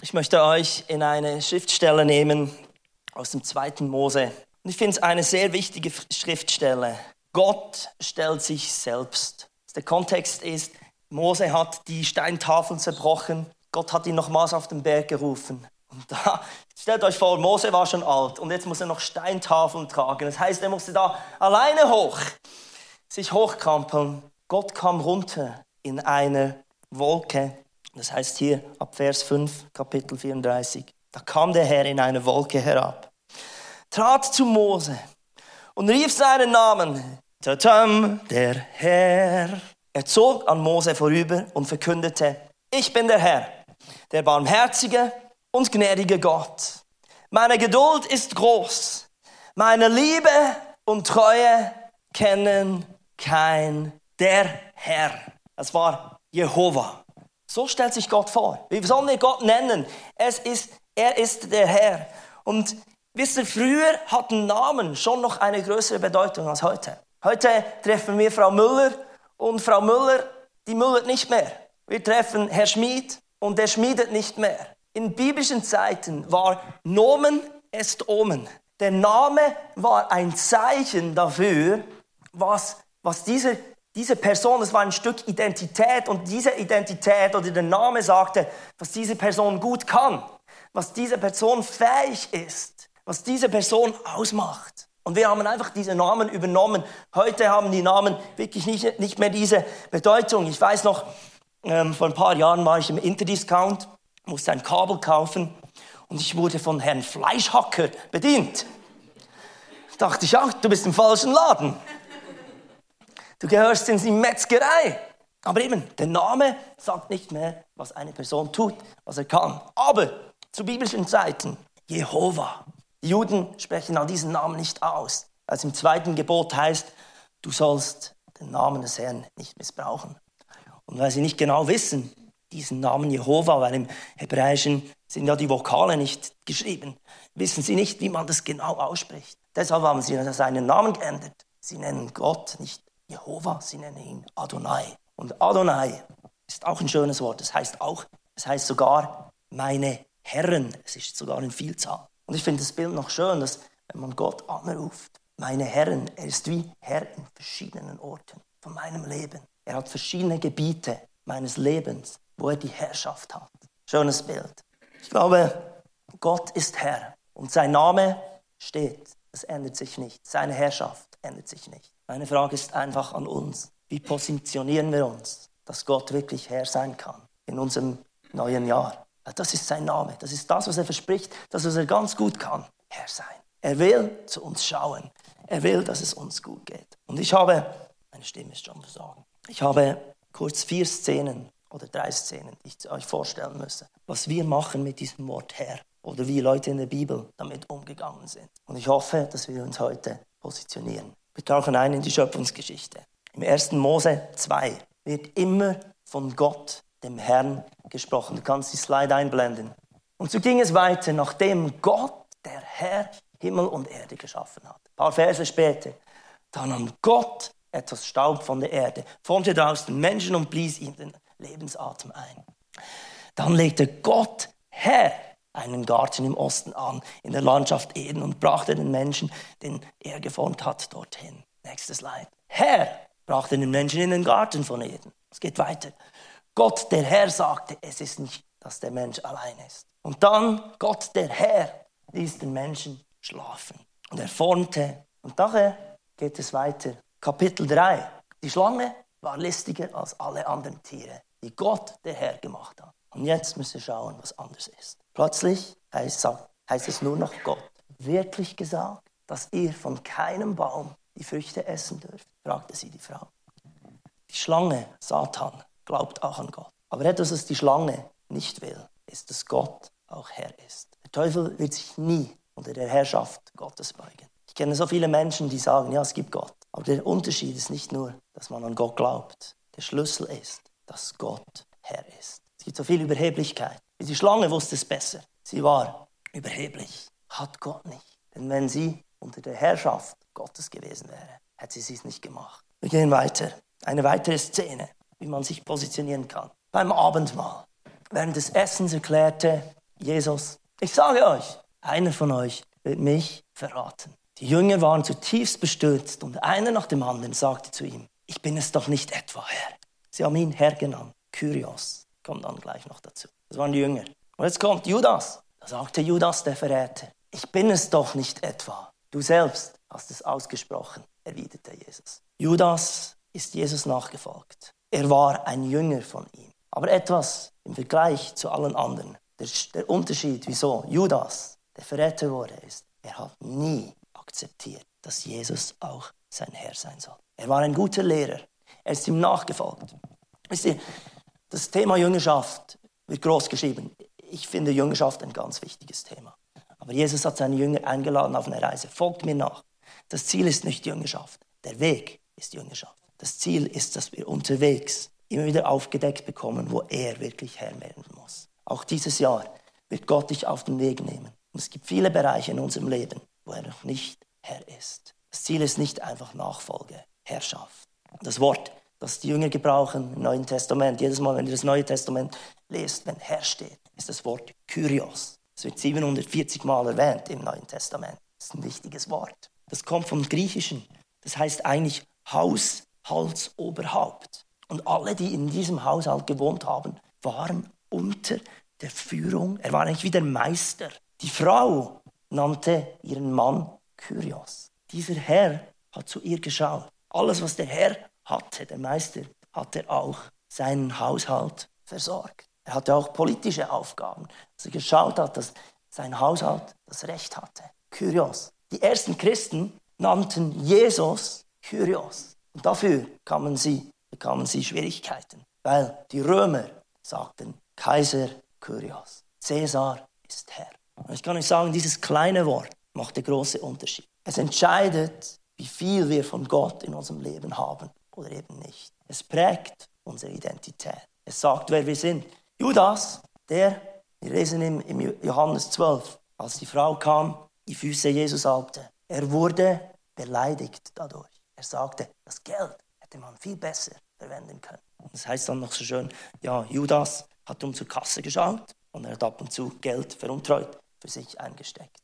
Ich möchte euch in eine Schriftstelle nehmen aus dem zweiten Mose. Und ich finde es eine sehr wichtige Schriftstelle. Gott stellt sich selbst. Der Kontext ist, Mose hat die Steintafeln zerbrochen. Gott hat ihn nochmals auf den Berg gerufen. Und da, stellt euch vor, Mose war schon alt und jetzt muss er noch Steintafeln tragen. Das heißt, er musste da alleine hoch, sich hochkampeln. Gott kam runter in eine Wolke. Das heißt hier ab Vers 5, Kapitel 34. Da kam der Herr in eine Wolke herab, trat zu Mose und rief seinen Namen. Tatam, der Herr. Er zog an Mose vorüber und verkündete, ich bin der Herr, der barmherzige und gnädige Gott. Meine Geduld ist groß. Meine Liebe und Treue kennen kein der Herr. Das war Jehova. So stellt sich Gott vor. Wie sollen wir Gott nennen? Es ist, er ist der Herr. Und wisst ihr, früher hatten Namen schon noch eine größere Bedeutung als heute. Heute treffen wir Frau Müller und Frau Müller, die müllert nicht mehr. Wir treffen Herr Schmied und der schmiedet nicht mehr. In biblischen Zeiten war Nomen est Omen. Der Name war ein Zeichen dafür, was, was diese diese Person, das war ein Stück Identität und diese Identität oder der Name sagte, was diese Person gut kann, was diese Person fähig ist, was diese Person ausmacht. Und wir haben einfach diese Namen übernommen. Heute haben die Namen wirklich nicht, nicht mehr diese Bedeutung. Ich weiß noch, ähm, vor ein paar Jahren war ich im Interdiscount, musste ein Kabel kaufen und ich wurde von Herrn Fleischhacker bedient. Da dachte ich, ach, du bist im falschen Laden. Du gehörst in die Metzgerei. Aber eben, der Name sagt nicht mehr, was eine Person tut, was er kann. Aber zu biblischen Zeiten, Jehova. Die Juden sprechen an diesen Namen nicht aus. Als im zweiten Gebot heißt, du sollst den Namen des Herrn nicht missbrauchen. Und weil sie nicht genau wissen, diesen Namen Jehova, weil im Hebräischen sind ja die Vokale nicht geschrieben, wissen sie nicht, wie man das genau ausspricht. Deshalb haben sie seinen Namen geändert. Sie nennen Gott nicht Jehova, sie nennen ihn Adonai. Und Adonai ist auch ein schönes Wort. Es heißt auch, es heißt sogar meine Herren. Es ist sogar in Vielzahl. Und ich finde das Bild noch schön, dass wenn man Gott anruft, meine Herren, er ist wie Herr in verschiedenen Orten von meinem Leben. Er hat verschiedene Gebiete meines Lebens, wo er die Herrschaft hat. Schönes Bild. Ich glaube, Gott ist Herr und sein Name steht. Es ändert sich nicht. Seine Herrschaft ändert sich nicht. Meine Frage ist einfach an uns. Wie positionieren wir uns, dass Gott wirklich Herr sein kann in unserem neuen Jahr? Das ist sein Name. Das ist das, was er verspricht, das, was er ganz gut kann. Herr sein. Er will zu uns schauen. Er will, dass es uns gut geht. Und ich habe, meine Stimme ist schon versagen, ich habe kurz vier Szenen oder drei Szenen, die ich euch vorstellen müsse, was wir machen mit diesem Wort Herr oder wie Leute in der Bibel damit umgegangen sind. Und ich hoffe, dass wir uns heute positionieren. Wir tauchen ein in die Schöpfungsgeschichte. Im 1. Mose 2 wird immer von Gott, dem Herrn, gesprochen. Du kannst die Slide einblenden. Und so ging es weiter, nachdem Gott, der Herr, Himmel und Erde geschaffen hat. Ein paar Verse später. Da nahm Gott etwas Staub von der Erde, formte daraus den Menschen und blies ihm den Lebensatem ein. Dann legte Gott, Herr, einen Garten im Osten an, in der Landschaft Eden und brachte den Menschen, den er geformt hat, dorthin. Nächstes Slide. Herr brachte den Menschen in den Garten von Eden. Es geht weiter. Gott, der Herr, sagte, es ist nicht, dass der Mensch allein ist. Und dann, Gott, der Herr, ließ den Menschen schlafen. Und er formte. Und nachher geht es weiter. Kapitel 3. Die Schlange war listiger als alle anderen Tiere, die Gott, der Herr, gemacht hat. Und jetzt müssen wir schauen, was anders ist. Plötzlich heißt, es nur noch Gott. Wirklich gesagt, dass ihr von keinem Baum die Früchte essen dürft? fragte sie die Frau. Die Schlange, Satan, glaubt auch an Gott. Aber etwas, was die Schlange nicht will, ist, dass Gott auch Herr ist. Der Teufel wird sich nie unter der Herrschaft Gottes beugen. Ich kenne so viele Menschen, die sagen, ja, es gibt Gott. Aber der Unterschied ist nicht nur, dass man an Gott glaubt. Der Schlüssel ist, dass Gott Herr ist. Es gibt so viel Überheblichkeit. Die Schlange wusste es besser. Sie war überheblich. Hat Gott nicht. Denn wenn sie unter der Herrschaft Gottes gewesen wäre, hätte sie es nicht gemacht. Wir gehen weiter. Eine weitere Szene, wie man sich positionieren kann. Beim Abendmahl. Während des Essens erklärte Jesus, ich sage euch, einer von euch wird mich verraten. Die Jünger waren zutiefst bestürzt und einer nach dem anderen sagte zu ihm, ich bin es doch nicht etwa Herr. Sie haben ihn Herr genannt, Kyrios, kommt dann gleich noch dazu. Das waren die Jünger. Und jetzt kommt Judas. Da sagte Judas, der Verräter, ich bin es doch nicht etwa. Du selbst hast es ausgesprochen, erwiderte Jesus. Judas ist Jesus nachgefolgt. Er war ein Jünger von ihm. Aber etwas im Vergleich zu allen anderen. Der, der Unterschied, wieso Judas der Verräter wurde, ist, er hat nie akzeptiert, dass Jesus auch sein Herr sein soll. Er war ein guter Lehrer. Er ist ihm nachgefolgt. Wisst ihr, das Thema Jüngerschaft wird groß geschrieben. Ich finde Jüngerschaft ein ganz wichtiges Thema. Aber Jesus hat seine Jünger eingeladen auf eine Reise. Folgt mir nach. Das Ziel ist nicht Jüngerschaft. Der Weg ist Jüngerschaft. Das Ziel ist, dass wir unterwegs immer wieder aufgedeckt bekommen, wo er wirklich Herr werden muss. Auch dieses Jahr wird Gott dich auf den Weg nehmen. Und es gibt viele Bereiche in unserem Leben, wo er noch nicht Herr ist. Das Ziel ist nicht einfach Nachfolge, Herrschaft. Das Wort, das die Jünger gebrauchen im Neuen Testament, jedes Mal, wenn ihr das Neue Testament lest, wenn Herr steht, ist das Wort Kyrios. Es wird 740 Mal erwähnt im Neuen Testament. Das ist ein wichtiges Wort. Das kommt vom Griechischen. Das heißt eigentlich Haushaltsoberhaupt. Und alle, die in diesem Haushalt gewohnt haben, waren unter der Führung, er war eigentlich wie der Meister. Die Frau nannte ihren Mann Kyrios. Dieser Herr hat zu ihr geschaut. Alles, was der Herr hatte, der Meister, hat er auch seinen Haushalt versorgt. Er hatte auch politische Aufgaben, dass er geschaut hat, dass sein Haushalt das Recht hatte. Kyrios. Die ersten Christen nannten Jesus Kyrios. Und dafür kamen sie, bekamen sie Schwierigkeiten, weil die Römer sagten Kaiser Kyrios. Cäsar ist Herr. Und ich kann euch sagen, dieses kleine Wort macht den großen Unterschied. Es entscheidet, wie viel wir von Gott in unserem Leben haben oder eben nicht. Es prägt unsere Identität. Es sagt, wer wir sind. Judas, der, wir lesen im, Johannes 12, als die Frau kam, die Füße Jesus salbte, er wurde beleidigt dadurch. Er sagte, das Geld hätte man viel besser verwenden können. Das heißt dann noch so schön, ja, Judas hat um zur Kasse geschaut und er hat ab und zu Geld veruntreut für sich eingesteckt.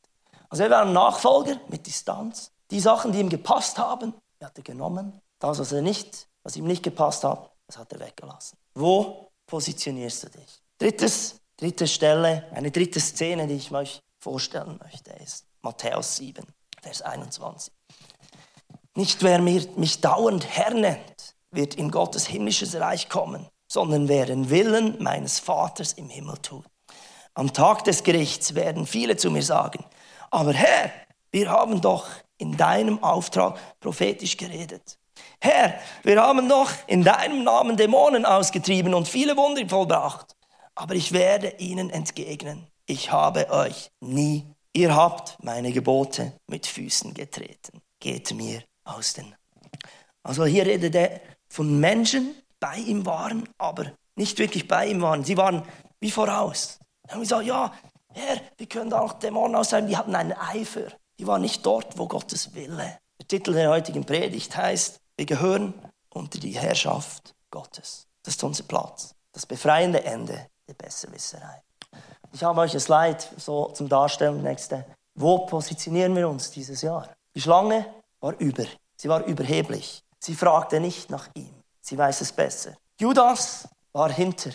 Also er war ein Nachfolger mit Distanz. Die Sachen, die ihm gepasst haben, hat er genommen. Das, was, er nicht, was ihm nicht gepasst hat, das hat er weggelassen. Wo positionierst du dich? Drittes, dritte Stelle, eine dritte Szene, die ich euch vorstellen möchte, ist Matthäus 7, Vers 21. Nicht wer mich dauernd Herr nennt, wird in Gottes himmlisches Reich kommen, sondern wer den Willen meines Vaters im Himmel tut. Am Tag des Gerichts werden viele zu mir sagen, aber Herr, wir haben doch in deinem Auftrag prophetisch geredet. Herr, wir haben doch in deinem Namen Dämonen ausgetrieben und viele Wunder vollbracht. Aber ich werde ihnen entgegnen, ich habe euch nie, ihr habt meine Gebote mit Füßen getreten. Geht mir aus den. Also hier redet er von Menschen, bei ihm waren, aber nicht wirklich bei ihm waren. Sie waren wie voraus. Dann haben gesagt, ja, Herr, wir können da auch Dämonen austreiben. Die hatten einen Eifer. Die waren nicht dort, wo Gottes Wille. Der Titel der heutigen Predigt heißt, wir gehören unter die Herrschaft Gottes. Das ist unser Platz. Das befreiende Ende der Besserwisserei. Ich habe euch ein Slide so zum Darstellen. Nächste. Wo positionieren wir uns dieses Jahr? Die Schlange war über. Sie war überheblich. Sie fragte nicht nach ihm. Sie weiß es besser. Judas war hinter.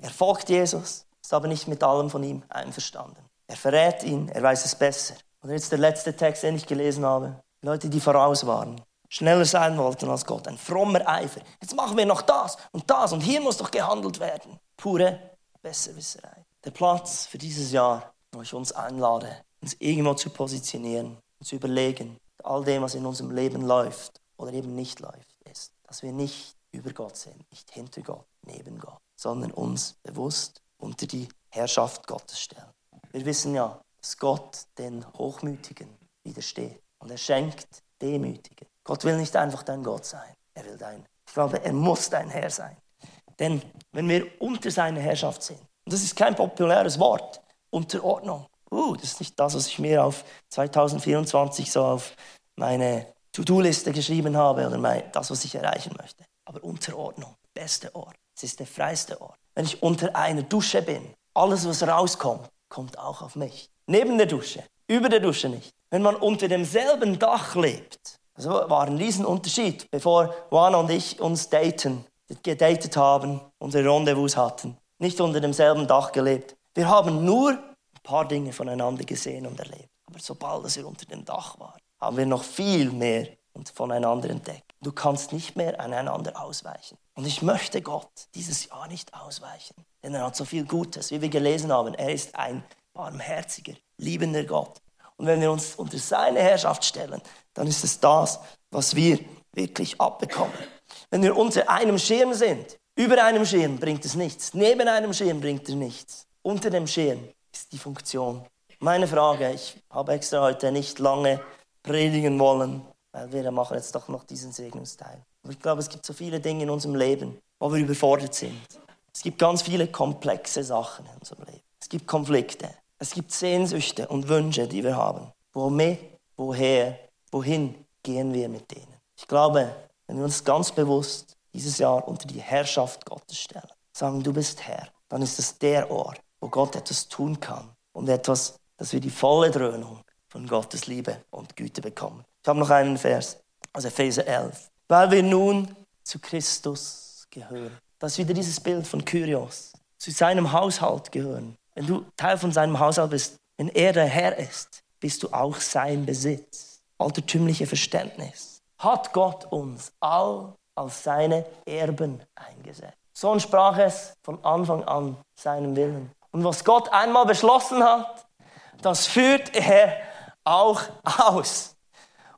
Er folgt Jesus ist aber nicht mit allem von ihm einverstanden. Er verrät ihn, er weiß es besser. Und jetzt der letzte Text, den ich gelesen habe. Leute, die voraus waren, schneller sein wollten als Gott, ein frommer Eifer. Jetzt machen wir noch das und das und hier muss doch gehandelt werden. Pure Besserwisserei. Der Platz für dieses Jahr, wo ich uns einlade, uns irgendwo zu positionieren und zu überlegen, all dem, was in unserem Leben läuft oder eben nicht läuft, ist, dass wir nicht über Gott sind, nicht hinter Gott, neben Gott, sondern uns bewusst unter die Herrschaft Gottes stellen. Wir wissen ja, dass Gott den Hochmütigen widersteht und er schenkt Demütigen. Gott will nicht einfach dein Gott sein, er will dein, ich glaube, er muss dein Herr sein. Denn wenn wir unter seiner Herrschaft sind, und das ist kein populäres Wort, Unterordnung, uh, das ist nicht das, was ich mir auf 2024 so auf meine To-Do-Liste geschrieben habe oder mein, das, was ich erreichen möchte. Aber Unterordnung, beste Ort. Es ist der freiste Ort wenn ich unter einer Dusche bin, alles, was rauskommt, kommt auch auf mich. Neben der Dusche, über der Dusche nicht. Wenn man unter demselben Dach lebt, also war ein Riesenunterschied, bevor Juana und ich uns daten, gedatet haben, unsere Rendezvous hatten, nicht unter demselben Dach gelebt. Wir haben nur ein paar Dinge voneinander gesehen und erlebt. Aber sobald wir unter dem Dach waren, haben wir noch viel mehr voneinander entdeckt. Du kannst nicht mehr aneinander ausweichen. Und ich möchte Gott dieses Jahr nicht ausweichen, denn er hat so viel Gutes, wie wir gelesen haben. Er ist ein barmherziger, liebender Gott. Und wenn wir uns unter seine Herrschaft stellen, dann ist es das, was wir wirklich abbekommen. Wenn wir unter einem Schirm sind, über einem Schirm bringt es nichts, neben einem Schirm bringt es nichts. Unter dem Schirm ist die Funktion. Meine Frage, ich habe extra heute nicht lange predigen wollen, weil wir machen jetzt doch noch diesen Segnungsteil. Aber ich glaube, es gibt so viele Dinge in unserem Leben, wo wir überfordert sind. Es gibt ganz viele komplexe Sachen in unserem Leben. Es gibt Konflikte. Es gibt Sehnsüchte und Wünsche, die wir haben. Womit, woher, wohin gehen wir mit denen? Ich glaube, wenn wir uns ganz bewusst dieses Jahr unter die Herrschaft Gottes stellen, sagen, du bist Herr, dann ist es der Ort, wo Gott etwas tun kann und etwas, dass wir die volle Dröhnung von Gottes Liebe und Güte bekommen. Ich habe noch einen Vers aus Epheser 11. Weil wir nun zu Christus gehören. Das ist wieder dieses Bild von Kyrios. Zu seinem Haushalt gehören. Wenn du Teil von seinem Haushalt bist, wenn er der Herr ist, bist du auch sein Besitz. Altertümliche Verständnis. Hat Gott uns all als seine Erben eingesetzt. So entsprach es von Anfang an seinem Willen. Und was Gott einmal beschlossen hat, das führt er auch aus.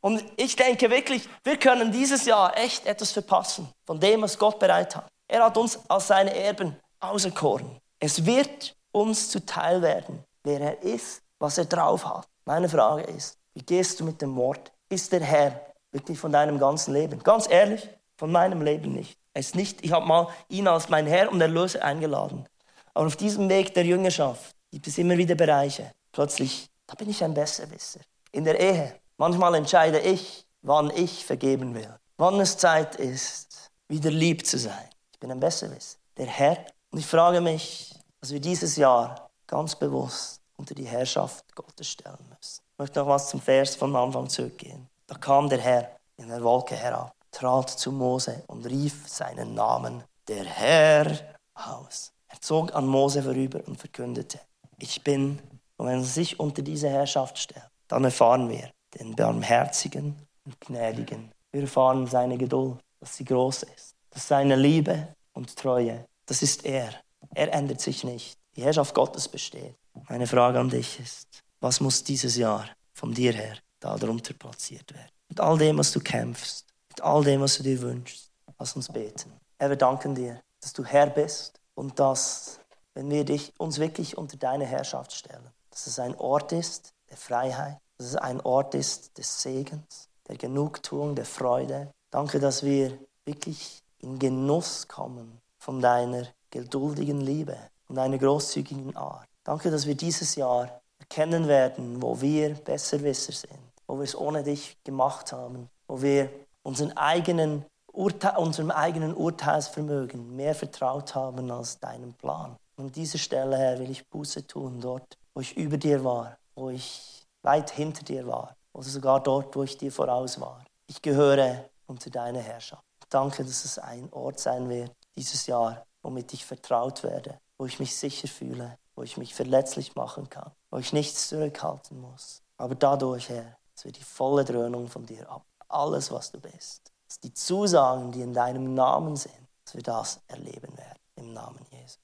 Und ich denke wirklich, wir können dieses Jahr echt etwas verpassen von dem, was Gott bereit hat. Er hat uns als seine Erben auserkoren. Es wird uns zuteil werden, wer er ist, was er drauf hat. Meine Frage ist, wie gehst du mit dem Wort? Ist der Herr wirklich von deinem ganzen Leben? Ganz ehrlich, von meinem Leben nicht. Er ist nicht ich habe mal ihn als mein Herr und Erlöser eingeladen. Aber auf diesem Weg der Jüngerschaft gibt es immer wieder Bereiche. Plötzlich, da bin ich ein Besserwisser. In der Ehe, manchmal entscheide ich, wann ich vergeben will. Wann es Zeit ist, wieder lieb zu sein. Ich bin ein Besserwisser. Der Herr. Und ich frage mich, dass wir dieses Jahr ganz bewusst unter die Herrschaft Gottes stellen müssen. Ich möchte noch was zum Vers vom Anfang zurückgehen. Da kam der Herr in der Wolke herab, trat zu Mose und rief seinen Namen, der Herr, aus. Er zog an Mose vorüber und verkündete, ich bin, und wenn er sich unter diese Herrschaft stellt, dann erfahren wir den Barmherzigen und Gnädigen. Wir erfahren seine Geduld, dass sie groß ist, dass seine Liebe und Treue, das ist er. Er ändert sich nicht. Die Herrschaft Gottes besteht. Meine Frage an dich ist, was muss dieses Jahr von dir her darunter platziert werden? Mit all dem, was du kämpfst, mit all dem, was du dir wünschst, lass uns beten. Herr, wir danken dir, dass du Herr bist und dass, wenn wir dich, uns wirklich unter deine Herrschaft stellen, dass es ein Ort ist der Freiheit, dass es ein Ort ist des Segens, der Genugtuung, der Freude. Danke, dass wir wirklich in Genuss kommen von deiner geduldigen Liebe und deiner großzügigen Art. Danke, dass wir dieses Jahr erkennen werden, wo wir Besserwisser sind, wo wir es ohne dich gemacht haben, wo wir unseren eigenen Urte unserem eigenen Urteilsvermögen mehr vertraut haben als deinem Plan. Und an dieser Stelle, Herr, will ich Buße tun, dort, wo ich über dir war, wo ich weit hinter dir war oder sogar dort, wo ich dir voraus war. Ich gehöre unter deine Herrschaft. Danke, dass es ein Ort sein wird dieses Jahr, womit ich vertraut werde, wo ich mich sicher fühle, wo ich mich verletzlich machen kann, wo ich nichts zurückhalten muss. Aber dadurch, Herr, dass wir die volle Dröhnung von dir ab. Alles, was du bist dass die Zusagen, die in deinem Namen sind, dass wir das erleben werden. Im Namen